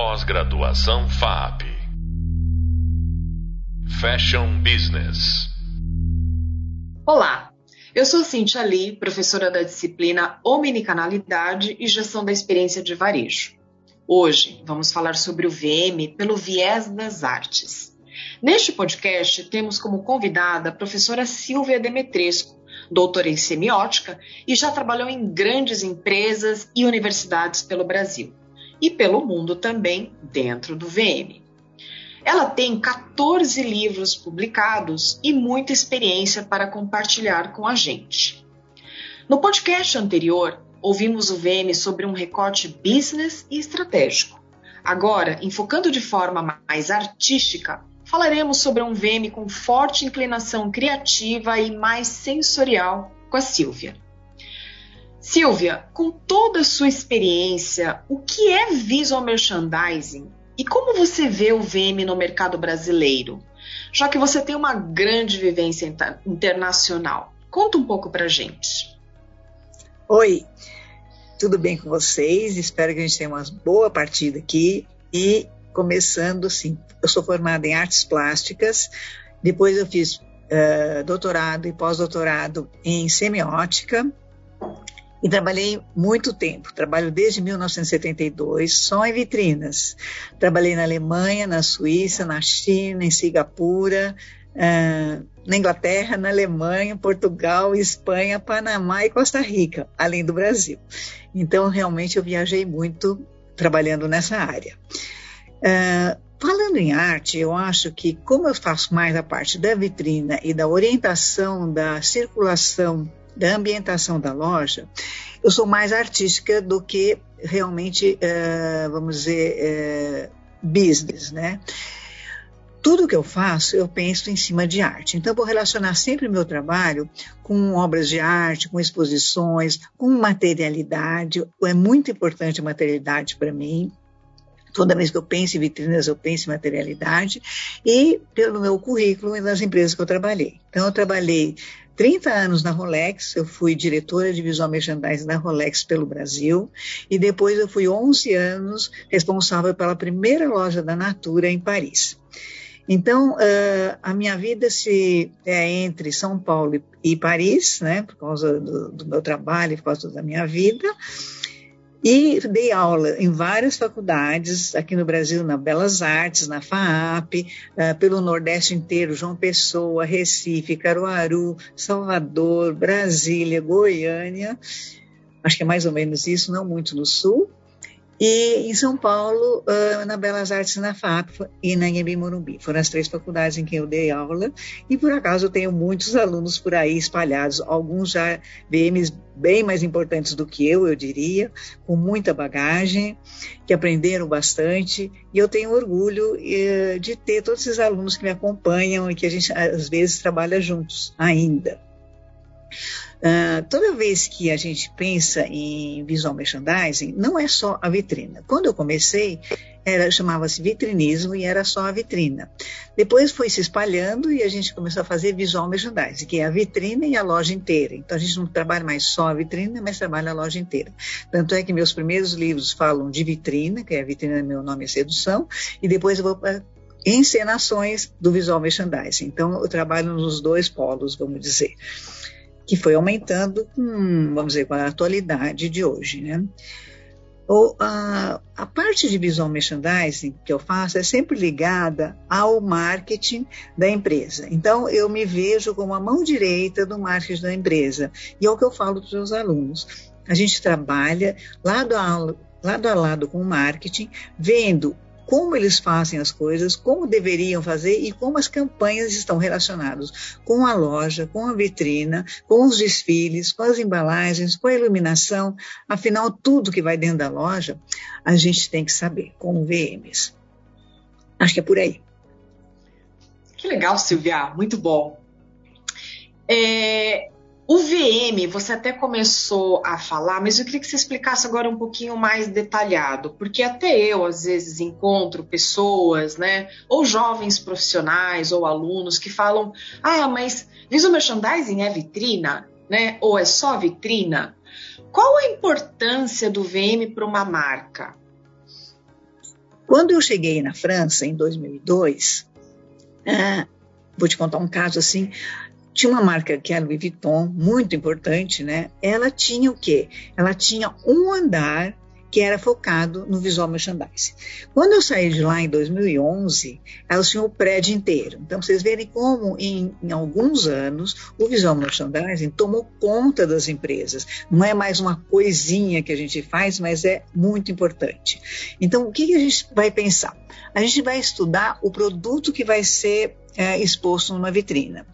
Pós-graduação FAP. Fashion Business. Olá, eu sou Cintia Lee, professora da disciplina Omnicanalidade e Gestão da Experiência de Varejo. Hoje vamos falar sobre o VM pelo viés das artes. Neste podcast, temos como convidada a professora Silvia Demetresco, doutora em semiótica e já trabalhou em grandes empresas e universidades pelo Brasil e pelo mundo também dentro do VM. Ela tem 14 livros publicados e muita experiência para compartilhar com a gente. No podcast anterior, ouvimos o VM sobre um recorte business e estratégico. Agora, enfocando de forma mais artística, falaremos sobre um VM com forte inclinação criativa e mais sensorial com a Silvia. Silvia, com toda a sua experiência, o que é visual merchandising e como você vê o VM no mercado brasileiro? Já que você tem uma grande vivência internacional, conta um pouco para gente. Oi, tudo bem com vocês? Espero que a gente tenha uma boa partida aqui e começando assim. Eu sou formada em artes plásticas, depois eu fiz uh, doutorado e pós-doutorado em semiótica e trabalhei muito tempo. Trabalho desde 1972 só em vitrinas. Trabalhei na Alemanha, na Suíça, na China, em Singapura, uh, na Inglaterra, na Alemanha, Portugal, Espanha, Panamá e Costa Rica, além do Brasil. Então, realmente, eu viajei muito trabalhando nessa área. Uh, falando em arte, eu acho que, como eu faço mais a parte da vitrina e da orientação, da circulação, da ambientação da loja, eu sou mais artística do que realmente, uh, vamos dizer, uh, business, né? Tudo que eu faço, eu penso em cima de arte. Então, eu vou relacionar sempre o meu trabalho com obras de arte, com exposições, com materialidade. É muito importante a materialidade para mim. Toda vez que eu penso em vitrinas, eu penso em materialidade e pelo meu currículo e nas empresas que eu trabalhei. Então, eu trabalhei 30 anos na Rolex, eu fui diretora de visual merchandising da Rolex pelo Brasil e depois eu fui 11 anos responsável pela primeira loja da Natura em Paris. Então, uh, a minha vida se é entre São Paulo e, Paris, né, por causa do, do meu trabalho, por causa da minha vida, e dei aula em várias faculdades, aqui no Brasil, na Belas Artes, na FAAP, uh, pelo Nordeste inteiro, João Pessoa, Recife, Caruaru, Salvador, Brasília, Goiânia, acho que é mais ou menos isso, não muito no Sul, e em São Paulo, uh, na Belas Artes, na FAP e na Inhembi Morumbi. Foram as três faculdades em que eu dei aula. E por acaso eu tenho muitos alunos por aí espalhados, alguns já VMs bem mais importantes do que eu, eu diria, com muita bagagem, que aprenderam bastante. E eu tenho orgulho uh, de ter todos esses alunos que me acompanham e que a gente às vezes trabalha juntos ainda. Uh, toda vez que a gente pensa em visual merchandising, não é só a vitrina. Quando eu comecei, chamava-se vitrinismo e era só a vitrina. Depois foi se espalhando e a gente começou a fazer visual merchandising, que é a vitrina e a loja inteira. Então a gente não trabalha mais só a vitrina, mas trabalha a loja inteira. Tanto é que meus primeiros livros falam de vitrina, que é a vitrina meu nome é sedução, e depois eu vou para encenações do visual merchandising. Então eu trabalho nos dois polos, vamos dizer que foi aumentando com, vamos dizer, com a atualidade de hoje, né? O, a, a, parte de visual merchandising que eu faço é sempre ligada ao marketing da empresa. Então, eu me vejo como a mão direita do marketing da empresa. E é o que eu falo para os meus alunos. A gente trabalha lado a, lado a lado com o marketing, vendo como eles fazem as coisas, como deveriam fazer e como as campanhas estão relacionadas com a loja, com a vitrina, com os desfiles, com as embalagens, com a iluminação. Afinal, tudo que vai dentro da loja, a gente tem que saber, com VMs. Acho que é por aí. Que legal, Silvia, muito bom. É, o VM, você até começou a falar, mas eu queria que você explicasse agora um pouquinho mais detalhado, porque até eu, às vezes, encontro pessoas, né, ou jovens profissionais ou alunos que falam: ah, mas visual merchandising é vitrina, né, ou é só vitrina? Qual a importância do VM para uma marca? Quando eu cheguei na França, em 2002, ah, vou te contar um caso assim, tinha uma marca que é a Louis Vuitton, muito importante, né? Ela tinha o quê? Ela tinha um andar que era focado no visual merchandising. Quando eu saí de lá em 2011, elas tinham o prédio inteiro. Então, vocês verem como em, em, alguns anos o visual merchandising tomou conta das empresas. Não é mais uma coisinha que a gente faz, mas é muito importante. Então, o que, que a gente vai pensar? A gente vai estudar o produto que vai ser é, exposto numa vitrina.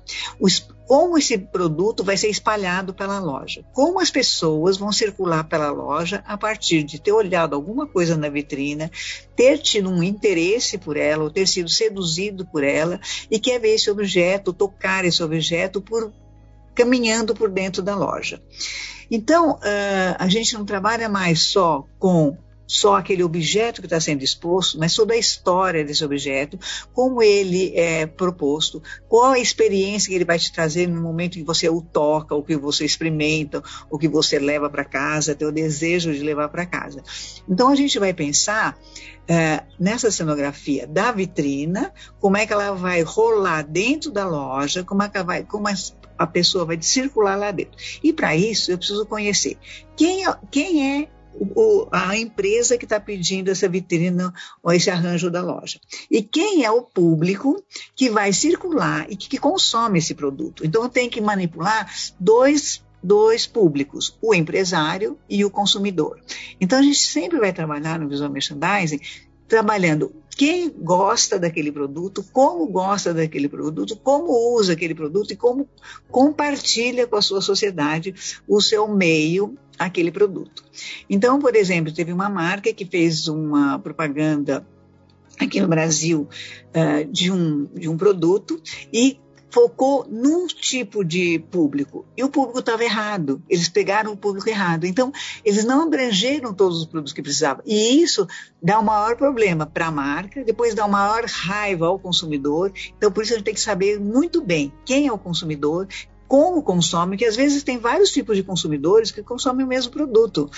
Como esse produto vai ser espalhado pela loja, como as pessoas vão circular pela loja a partir de ter olhado alguma coisa na vitrina, ter tido um interesse por ela, ou ter sido seduzido por ela e quer ver esse objeto, tocar esse objeto por caminhando por dentro da loja. Então, uh, a gente não trabalha mais só com só aquele objeto que está sendo exposto, mas toda a história desse objeto, como ele é proposto, qual a experiência que ele vai te trazer no momento que você o toca, ou que você experimenta, ou que você leva para casa, tem o desejo de levar para casa. Então a gente vai pensar é, nessa cenografia da vitrina, como é que ela vai rolar dentro da loja, como é que vai, como a pessoa vai circular lá dentro. E para isso eu preciso conhecer quem é, quem é o, a empresa que está pedindo essa vitrina ou esse arranjo da loja. E quem é o público que vai circular e que, que consome esse produto. Então, tenho que manipular dois dois públicos, o empresário e o consumidor. Então a gente sempre vai trabalhar no visual merchandising trabalhando quem gosta daquele produto, como gosta daquele produto, como usa aquele produto e como compartilha com a sua sociedade o seu meio aquele produto. Então, por exemplo, teve uma marca que fez uma propaganda aqui no Brasil uh, de, um, de um produto e focou num tipo de público e o público estava errado. Eles pegaram o público errado. Então, eles não abrangeram todos os produtos que precisavam. E isso dá o um maior problema para a marca, depois dá uma maior raiva ao consumidor. Então, por isso a gente tem que saber muito bem quem é o consumidor, como consome, que às vezes tem vários tipos de consumidores que consomem o mesmo produto.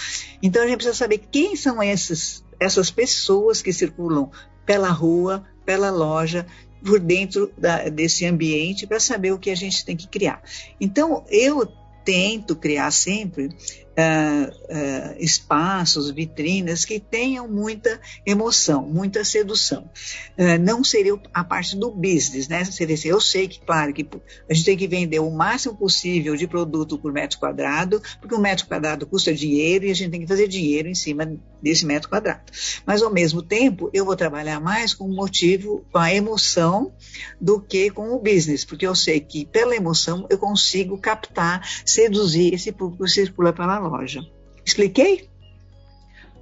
Então a gente precisa saber quem são esses, essas pessoas que circulam pela rua, pela loja, por dentro da, desse ambiente para saber o que a gente tem que criar. Então eu tento criar sempre uh, espaços, vitrinas que tenham muita emoção, muita sedução. Uh, não seria a parte do business, né? Seria assim, eu sei que, claro, que a gente tem que vender o máximo possível de produto por metro quadrado, porque um metro quadrado custa dinheiro e a gente tem que fazer dinheiro em cima desse metro quadrado. Mas, ao mesmo tempo, eu vou trabalhar mais com o motivo, com a emoção, do que com o business, porque eu sei que pela emoção eu consigo captar, seduzir esse público que circula pela loja. Expliquei?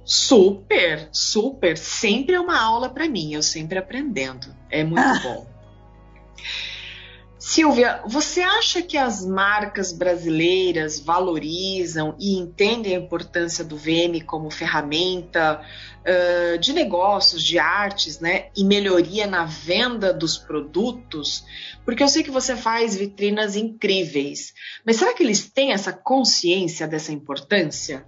Super, super. Sempre é uma aula para mim, eu sempre aprendendo. É muito ah. bom. Silvia, você acha que as marcas brasileiras valorizam e entendem a importância do VM como ferramenta uh, de negócios, de artes, né, e melhoria na venda dos produtos? Porque eu sei que você faz vitrinas incríveis, mas será que eles têm essa consciência dessa importância?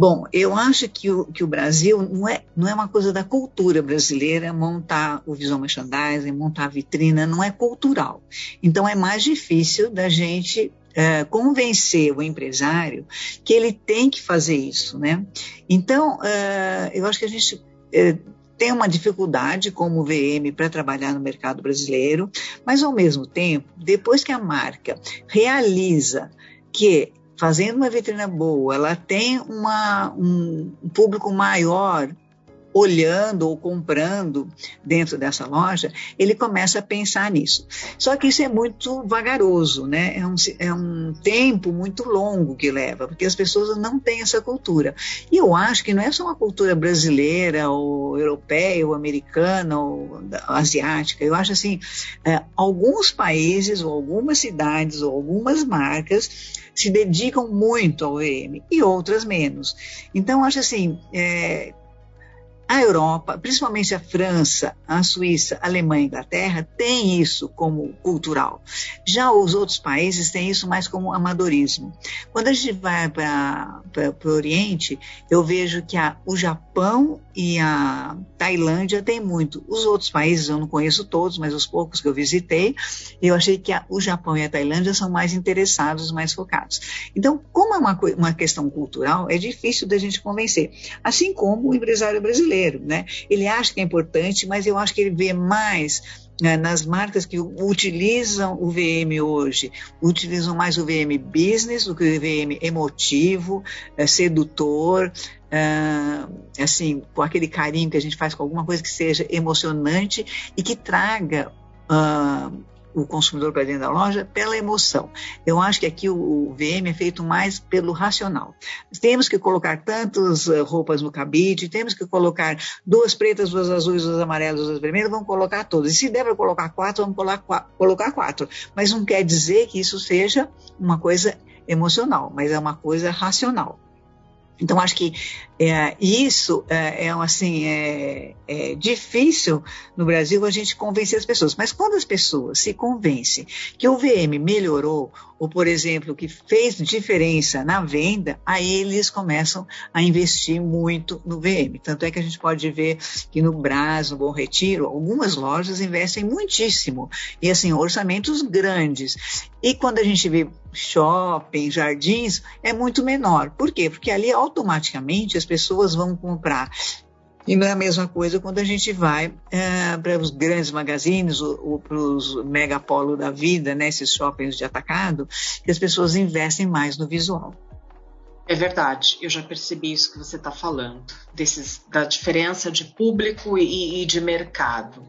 Bom, eu acho que o, que o Brasil não é, não é uma coisa da cultura brasileira montar o visual merchandising, montar a vitrina, não é cultural. Então é mais difícil da gente é, convencer o empresário que ele tem que fazer isso, né? Então, é, eu acho que a gente é, tem uma dificuldade como VM para trabalhar no mercado brasileiro, mas ao mesmo tempo, depois que a marca realiza que fazendo uma vitrina boa, ela tem uma, um público maior olhando ou comprando dentro dessa loja, ele começa a pensar nisso. Só que isso é muito vagaroso, né? É um, é um tempo muito longo que leva, porque as pessoas não têm essa cultura. E eu acho que não é só uma cultura brasileira, ou europeia, ou americana, ou asiática. Eu acho assim, é, alguns países, ou algumas cidades, ou algumas marcas se dedicam muito ao EM e outras menos. Então, acho assim, é, a Europa, principalmente a França, a Suíça, a Alemanha e a Inglaterra, tem isso como cultural. Já os outros países têm isso mais como amadorismo. Quando a gente vai para o Oriente, eu vejo que a, o Japão e a Tailândia têm muito. Os outros países eu não conheço todos, mas os poucos que eu visitei, eu achei que a, o Japão e a Tailândia são mais interessados, mais focados. Então, como é uma, uma questão cultural, é difícil da gente convencer. Assim como o empresário brasileiro né? Ele acha que é importante, mas eu acho que ele vê mais né, nas marcas que utilizam o VM hoje, utilizam mais o VM business do que o VM emotivo, é, sedutor, é, assim, com aquele carinho que a gente faz com alguma coisa que seja emocionante e que traga uh, o consumidor para dentro da loja pela emoção. Eu acho que aqui o, VM é feito mais pelo racional. Temos que colocar tantas uh, roupas no cabide, temos que colocar duas pretas, duas azuis, duas amarelas, duas vermelhas, vamos colocar todas. E se der para colocar quatro, vamos colocar quatro. Mas não quer dizer que isso seja uma coisa emocional, mas é uma coisa racional. Então, acho que é, isso é, é assim, é, é, difícil no Brasil a gente convencer as pessoas. Mas quando as pessoas se convencem que o VM melhorou, ou, por exemplo, que fez diferença na venda, aí eles começam a investir muito no VM. Tanto é que a gente pode ver que no Brás, no Bom Retiro, algumas lojas investem muitíssimo. E, assim, orçamentos grandes. E quando a gente vê shopping, jardins, é muito menor. Por quê? Porque ali automaticamente as pessoas vão comprar e não é a mesma coisa quando a gente vai é, para os grandes magazines ou, ou para os megapolo da vida, né, esses shoppings de atacado, que as pessoas investem mais no visual. É verdade, eu já percebi isso que você está falando, desses, da diferença de público e, e de mercado.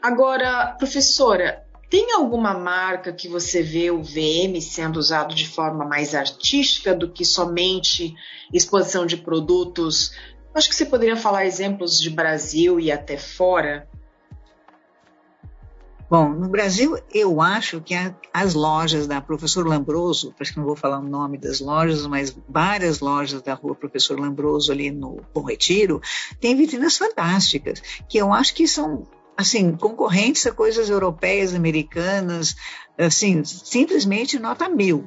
Agora, professora, tem alguma marca que você vê o VM sendo usado de forma mais artística do que somente exposição de produtos? Acho que você poderia falar exemplos de Brasil e até fora. Bom, no Brasil, eu acho que a, as lojas da Professor Lambroso, acho que não vou falar o nome das lojas, mas várias lojas da rua Professor Lambroso, ali no Bom Retiro, têm vitrinas fantásticas, que eu acho que são assim, concorrentes a coisas europeias, americanas, assim, simplesmente nota mil.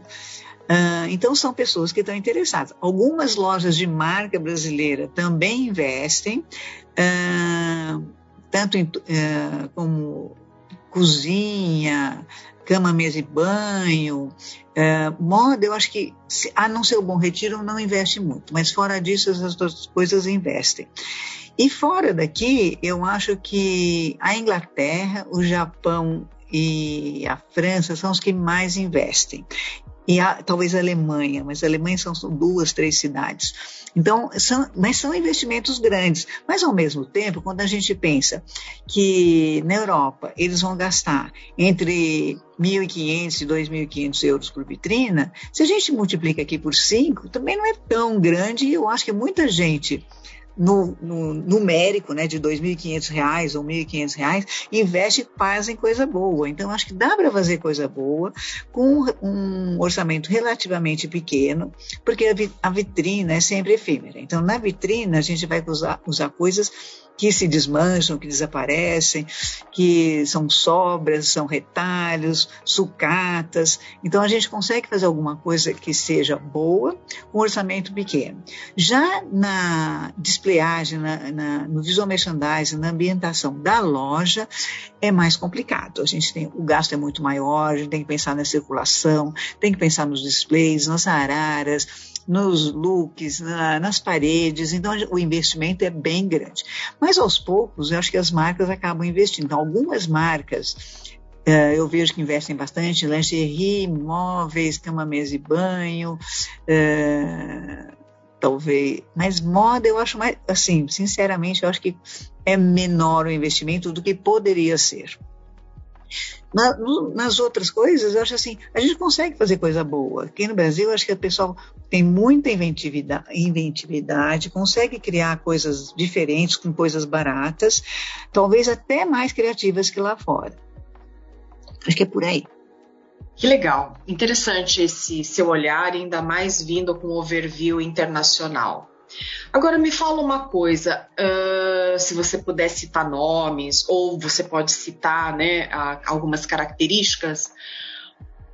Uh, então, são pessoas que estão interessadas. Algumas lojas de marca brasileira também investem, uh, tanto em, uh, como cozinha, cama, mesa e banho. moda, eu acho que, a não ser o Bom Retiro, não investe muito, mas fora disso, as outras coisas investem. E fora daqui, eu acho que a Inglaterra, o Japão e a França são os que mais investem. E a, talvez a Alemanha, mas a Alemanha são, duas, três cidades. Então, são, mas são investimentos grandes. Mas, ao mesmo tempo, quando a gente pensa que na Europa eles vão gastar entre 1.500 e 2.500 euros por vitrina, se a gente multiplica aqui por cinco, também não é tão grande e eu acho que muita gente no, no numérico, né, de R$ 2.500 ou R$ 1.500, investe e fazem coisa boa. Então, acho que dá para fazer coisa boa com um orçamento relativamente pequeno, porque a vitrina é sempre efêmera. Então, na vitrina, a gente vai usar, usar coisas que se desmancham, que desaparecem, que são sobras, são retalhos, sucatas. Então a gente consegue fazer alguma coisa que seja boa com um orçamento pequeno. Já na displayagem, na, na, no visual merchandising, na ambientação da loja, é mais complicado. A gente tem, o gasto é muito maior, a gente tem que pensar na circulação, tem que pensar nos displays, nas araras, nos looks, na, nas paredes, então o investimento é bem grande. Mas aos poucos, eu acho que as marcas acabam investindo. Então, algumas marcas Uh, eu vejo que investem bastante lingerie, móveis, cama, mesa e banho, uh, talvez. Mas moda eu acho mais, assim, sinceramente, eu acho que é menor o investimento do que poderia ser. Na, no, nas outras coisas, eu acho assim, a gente consegue fazer coisa boa. Aqui no Brasil, eu acho que o pessoal tem muita inventividade, inventividade, consegue criar coisas diferentes, com coisas baratas, talvez até mais criativas que lá fora. Acho que é por aí. Que legal, interessante esse seu olhar, ainda mais vindo com o overview internacional. Agora me fala uma coisa, uh se você puder citar nomes, ou você pode citar né, algumas características,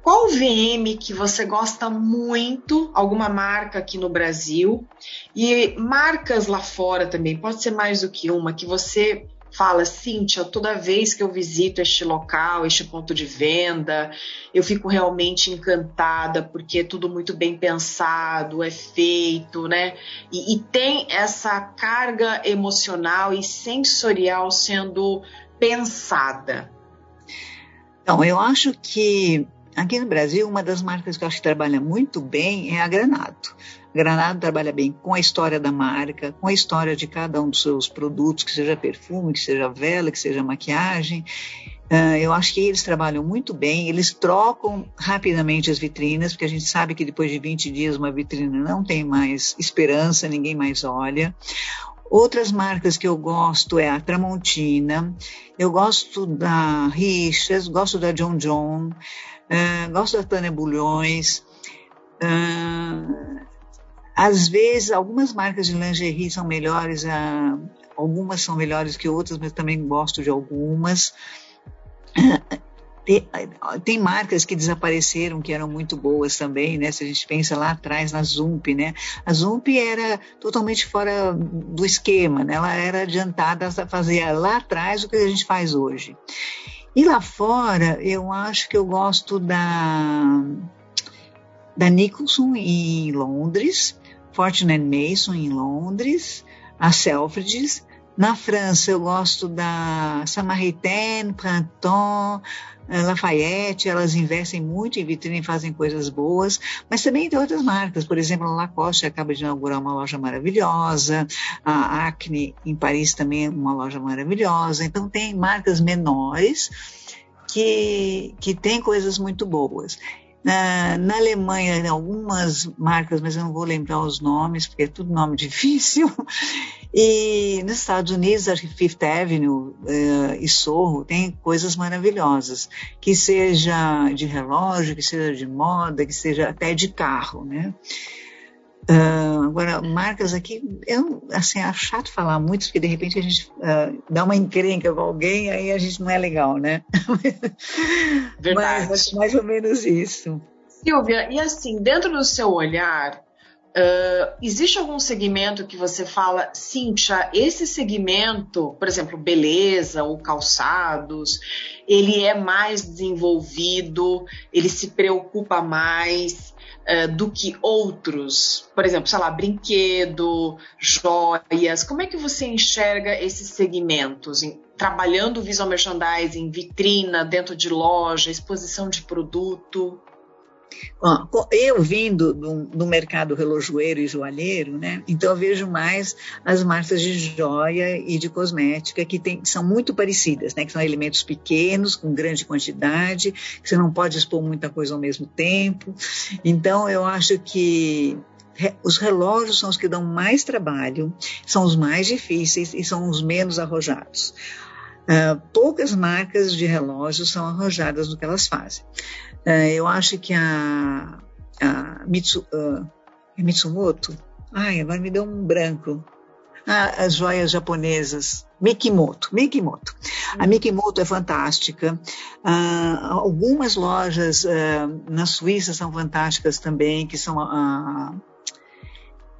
qual VM que você gosta muito, alguma marca aqui no Brasil, e marcas lá fora também, pode ser mais do que uma, que você fala, Cíntia, toda vez que eu visito este local, este ponto de venda, eu fico realmente encantada, porque é tudo muito bem pensado, é feito, né? E, e tem essa carga emocional e sensorial sendo pensada. Então, eu acho que aqui no Brasil, uma das marcas que eu acho que trabalha muito bem é a Granado. Granado trabalha bem com a história da marca, com a história de cada um dos seus produtos, que seja perfume, que seja vela, que seja maquiagem. Uh, eu acho que eles trabalham muito bem, eles trocam rapidamente as vitrinas, porque a gente sabe que depois de 20 dias uma vitrina não tem mais esperança, ninguém mais olha. Outras marcas que eu gosto é a Tramontina, eu gosto da Richas, gosto da John John, uh, gosto da Tânia Bulhões, uh, às vezes, algumas marcas de lingerie são melhores, ah, algumas são melhores que outras, mas também gosto de algumas. Tem, tem, marcas que desapareceram que eram muito boas também, né? Se a gente pensa lá atrás na Zump, né? A Zump era totalmente fora do esquema, né? Ela era adiantada a fazer lá atrás o que a gente faz hoje. E lá fora, eu acho que eu gosto da da Nicholson em Londres, Fortune Mason em Londres, a Selfridges. Na França eu gosto da Samaritaine, Printemps, eh, Lafayette, elas investem muito em vitrine fazem coisas boas, mas também tem outras marcas, por exemplo, a Lacoste acaba de inaugurar uma loja maravilhosa, a Acne em Paris também é uma loja maravilhosa, então tem marcas menores que, que tem coisas muito boas. Na, na Alemanha, algumas marcas, mas eu não vou lembrar os nomes, porque é tudo nome difícil. E nos Estados Unidos, que Fifth Avenue uh, e Sorro tem coisas maravilhosas, que seja de relógio, que seja de moda, que seja até de carro, né? Uh, agora, marcas aqui, eu assim, acho chato falar muito, porque de repente a gente uh, dá uma encrenca com alguém, aí a gente não é legal, né? Verdade. Mas mais ou menos isso. Silvia, e assim, dentro do seu olhar, Uh, existe algum segmento que você fala, Cíntia, esse segmento, por exemplo, beleza ou calçados, ele é mais desenvolvido, ele se preocupa mais, uh, do que outros? Por exemplo, sei lá, brinquedo, joias. Como é que você enxerga esses segmentos? Em, trabalhando visual merchandising, vitrina, dentro de loja, exposição de produto? Eu vindo do, do, mercado relojoeiro e joalheiro, né? Então eu vejo mais as marcas de joia e de cosmética que, tem, são muito parecidas, né? Que são elementos pequenos, com grande quantidade, que você não pode expor muita coisa ao mesmo tempo. Então eu acho que os relógios são os que dão mais trabalho, são os mais difíceis e são os menos arrojados. Uh, poucas marcas de relógios são arrojadas no que elas fazem. Uh, eu acho que a, a Mitsu, uh, Mitsumoto, ai, agora me deu um branco. Ah, as joias japonesas, Mikimoto, Mikimoto. A hum. Mikimoto é fantástica. Uh, algumas lojas uh, na Suíça são fantásticas também, que são,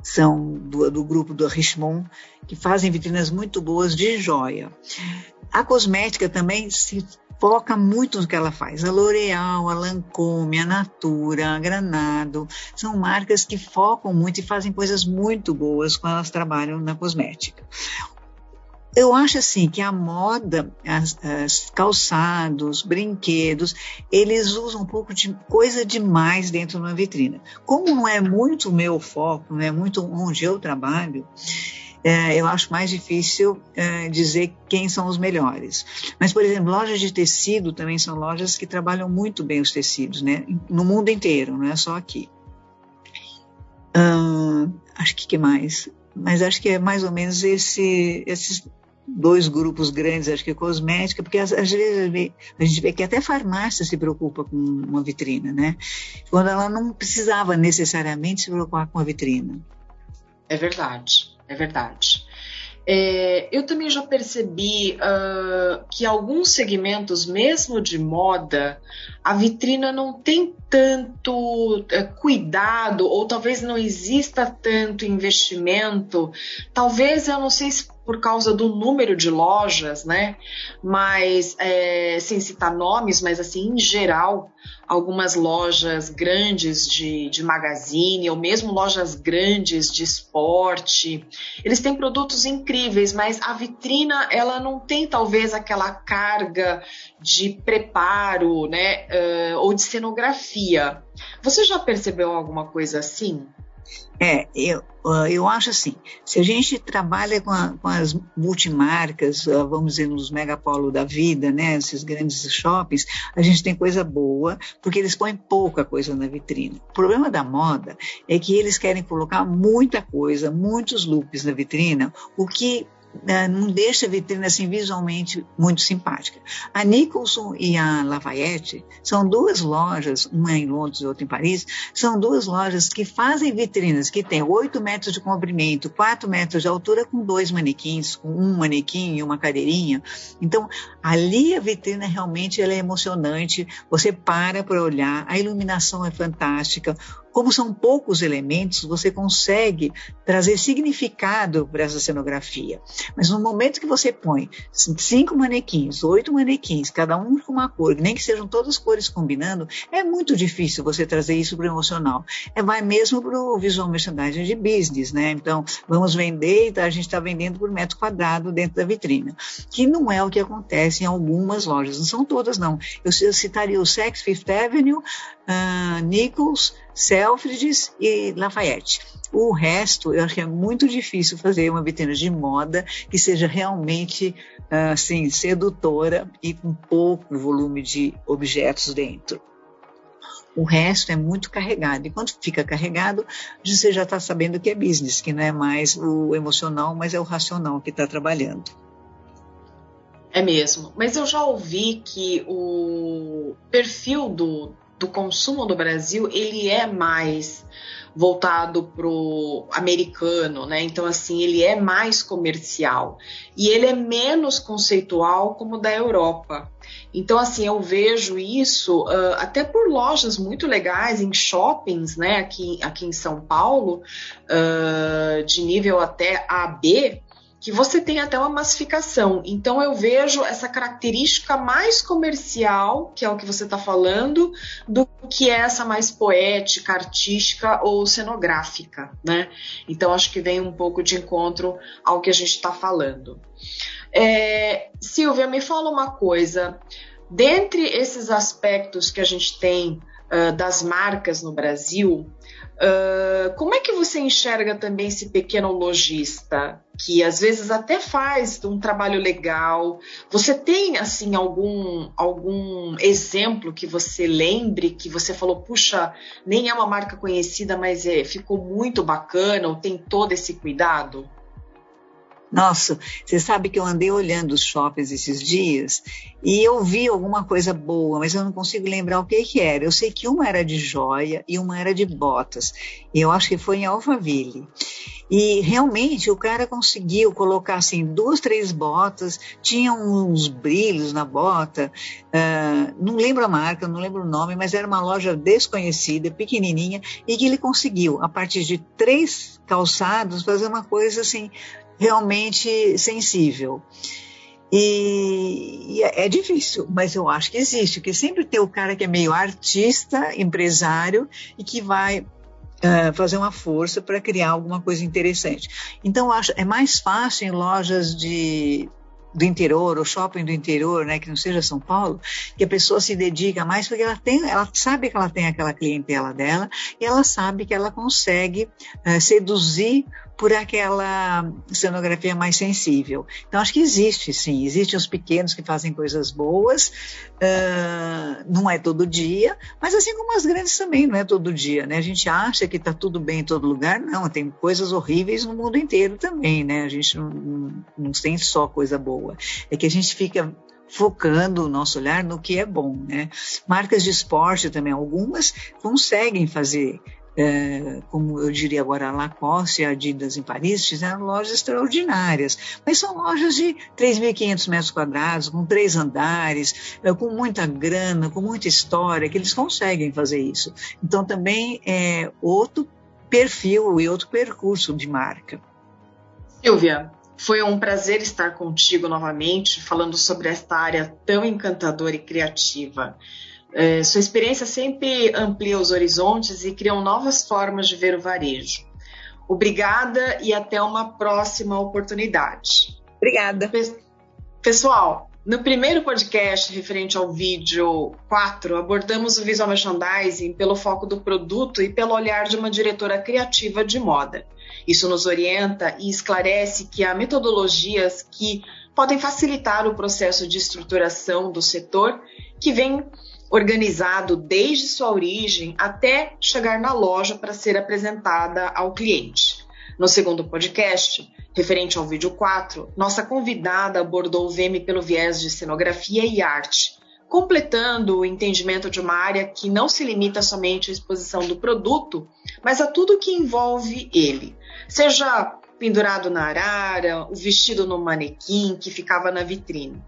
são do, do, grupo do Richemont, que fazem vitrinas muito boas de joia. A cosmética também se foca muito no que ela faz. A L'Oréal, a Lancôme, a Natura, a Granado, são marcas que focam muito e fazem coisas muito boas quando elas trabalham na cosmética. Eu acho assim que a moda, as, as calçados, brinquedos, eles usam um pouco de coisa demais dentro de uma vitrina. Como não é muito o meu foco, não é muito onde eu trabalho, é, eu acho mais difícil é, dizer quem são os melhores. Mas, por exemplo, lojas de tecido também são lojas que trabalham muito bem os tecidos, né? No mundo inteiro, não é só aqui. acho que que mais? Mas acho que é mais ou menos esse, esses dois grupos grandes, acho que é cosmética, porque às, às vezes a gente vê que até farmácia se preocupa com uma vitrina, né? Quando ela não precisava necessariamente se preocupar com a vitrina. É verdade é verdade. É, eu também já percebi uh, que alguns segmentos, mesmo de moda, a vitrina não tem tanto uh, cuidado, ou talvez não exista tanto investimento. Talvez, eu não sei se por causa do número de lojas, né? Mas, é, sem citar nomes, mas assim, em geral, algumas lojas grandes de, de magazine, ou mesmo lojas grandes de esporte, eles têm produtos incríveis, mas a vitrina, ela não tem talvez aquela carga de preparo, né? Uh, ou de cenografia. Você já percebeu alguma coisa assim? É, eu, eu acho assim, se a gente trabalha com, a, com as multimarcas, vamos dizer, nos megapolos da vida, né, esses grandes shoppings, a gente tem coisa boa, porque eles põem pouca coisa na vitrine. O problema da moda é que eles querem colocar muita coisa, muitos loops na vitrina, o que não deixa a vitrine assim visualmente muito simpática. A Nicholson e a Lafayette são duas lojas, uma em Londres e outra em Paris, são duas lojas que fazem vitrinas que têm 8 metros de comprimento, 4 metros de altura com dois manequins, com um manequim e uma cadeirinha. Então, ali a vitrina realmente ela é emocionante, você para para olhar, a iluminação é fantástica, como são poucos elementos, você consegue trazer significado para essa cenografia. Mas no momento que você põe cinco manequins, oito manequins, cada um com uma cor, nem que sejam todas cores combinando, é muito difícil você trazer isso para o emocional. É, vai mesmo para o visual merchandising de business, né? Então, vamos vender, então a gente está vendendo por metro quadrado dentro da vitrina, que não é o que acontece em algumas lojas, não são todas não. Eu citaria o Saks Fifth Avenue, uh, Nichols, Selfridges e Lafayette. O resto, eu acho que é muito difícil fazer uma vitrine de moda que seja realmente assim sedutora e com pouco volume de objetos dentro. O resto é muito carregado. E quando fica carregado, você já está sabendo que é business, que não é mais o emocional, mas é o racional que está trabalhando. É mesmo. Mas eu já ouvi que o perfil do, do consumo do Brasil, ele é mais voltado pro americano, né? Então assim, ele é mais comercial e ele é menos conceitual como da Europa. Então assim, eu vejo isso uh, até por lojas muito legais em shoppings, né? Aqui, aqui em São Paulo, uh, de nível até AB, que você tem até uma massificação. Então eu vejo essa característica mais comercial, que é o que você está falando, do que essa mais poética, artística ou cenográfica, né? Então acho que vem um pouco de encontro ao que a gente está falando. É, Silvia, me fala uma coisa. Dentre esses aspectos que a gente tem uh, das marcas no Brasil, Uh, como é que você enxerga também esse pequeno lojista que às vezes até faz um trabalho legal? Você tem assim algum algum exemplo que você lembre que você falou, puxa, nem é uma marca conhecida, mas é, ficou muito bacana ou tem todo esse cuidado? Nossa, você sabe que eu andei olhando os shoppings esses dias e eu vi alguma coisa boa, mas eu não consigo lembrar o que, que era. Eu sei que uma era de joia e uma era de botas. E eu acho que foi em Alphaville. E realmente o cara conseguiu colocar assim duas, três botas, tinha uns brilhos na bota, uh, não lembro a marca, não lembro o nome, mas era uma loja desconhecida, pequenininha, e que ele conseguiu, a partir de três calçados, fazer uma coisa assim realmente sensível. E, e, é, é difícil, mas eu acho que existe, porque sempre tem o cara que é meio artista, empresário e que vai uh, fazer uma força para criar alguma coisa interessante. Então, acho é mais fácil em lojas de do interior, ou shopping do interior, né, que não seja São Paulo, que a pessoa se dedica mais porque ela tem, ela sabe que ela tem aquela clientela dela e ela sabe que ela consegue uh, seduzir por aquela cenografia mais sensível. Então, acho que existe, sim. Existem os pequenos que fazem coisas boas, uh, não é todo dia, mas assim como as grandes também, não é todo dia, né? A gente acha que está tudo bem em todo lugar, não, tem coisas horríveis no mundo inteiro também, né? A gente não, não, não tem só coisa boa. É que a gente fica focando o nosso olhar no que é bom, né? Marcas de esporte também, algumas conseguem fazer é, como eu diria agora, a Lacoste e a Adidas em Paris, fizeram lojas extraordinárias, mas são lojas de 3.500 metros quadrados, com três andares, é, com muita grana, com muita história, que eles conseguem fazer isso. Então, também é outro perfil e outro percurso de marca. Silvia, foi um prazer estar contigo novamente, falando sobre esta área tão encantadora e criativa. É, sua experiência sempre amplia os horizontes e cria novas formas de ver o varejo. Obrigada e até uma próxima oportunidade. Obrigada. Pessoal, no primeiro podcast referente ao vídeo 4, abordamos o visual merchandising pelo foco do produto e pelo olhar de uma diretora criativa de moda. Isso nos orienta e esclarece que há metodologias que podem facilitar o processo de estruturação do setor que vem organizado desde sua origem até chegar na loja para ser apresentada ao cliente. No segundo podcast, referente ao vídeo 4, nossa convidada abordou o VM pelo viés de cenografia e arte, completando o entendimento de uma área que não se limita somente à exposição do produto, mas a tudo que envolve ele, seja pendurado na arara, o vestido no manequim que ficava na vitrine.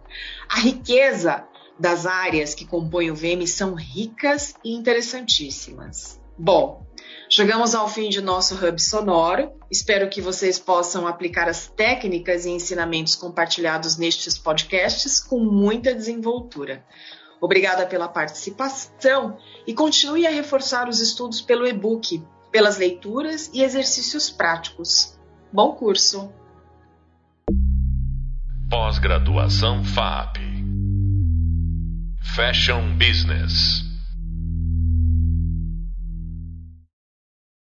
A riqueza das áreas que compõem o VM são ricas e interessantíssimas. Bom, chegamos ao fim de nosso hub sonoro. Espero que vocês possam aplicar as técnicas e ensinamentos compartilhados nestes podcasts com muita desenvoltura. Obrigada pela participação e continue a reforçar os estudos pelo e-book, pelas leituras e exercícios práticos. Bom curso! Pós-graduação FAP Fashion Business.